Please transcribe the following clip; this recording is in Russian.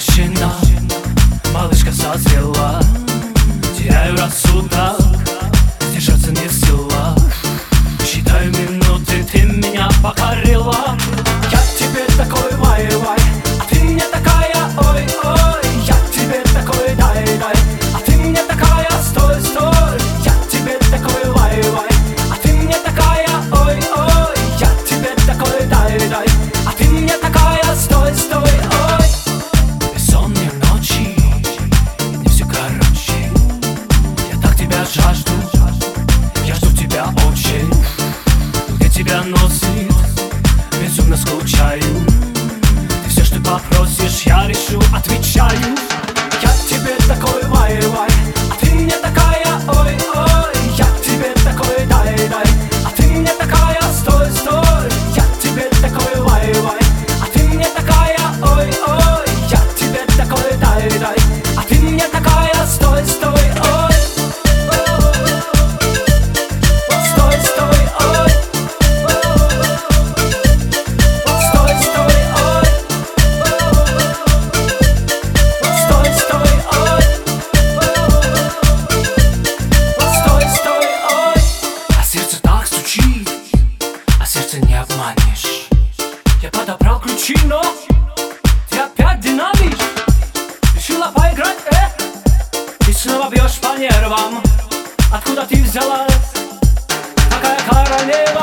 воплощена Малышка созрела Теряю рассудок. тебя носит. Безумно скучаю. Ты все, что попросишь, я решу, отвечаю. Я тебе такой вай-вай. Чино, ты опять динамишь Решила поиграть, э? И снова бьешь по нервам Откуда ты взялась? Такая королева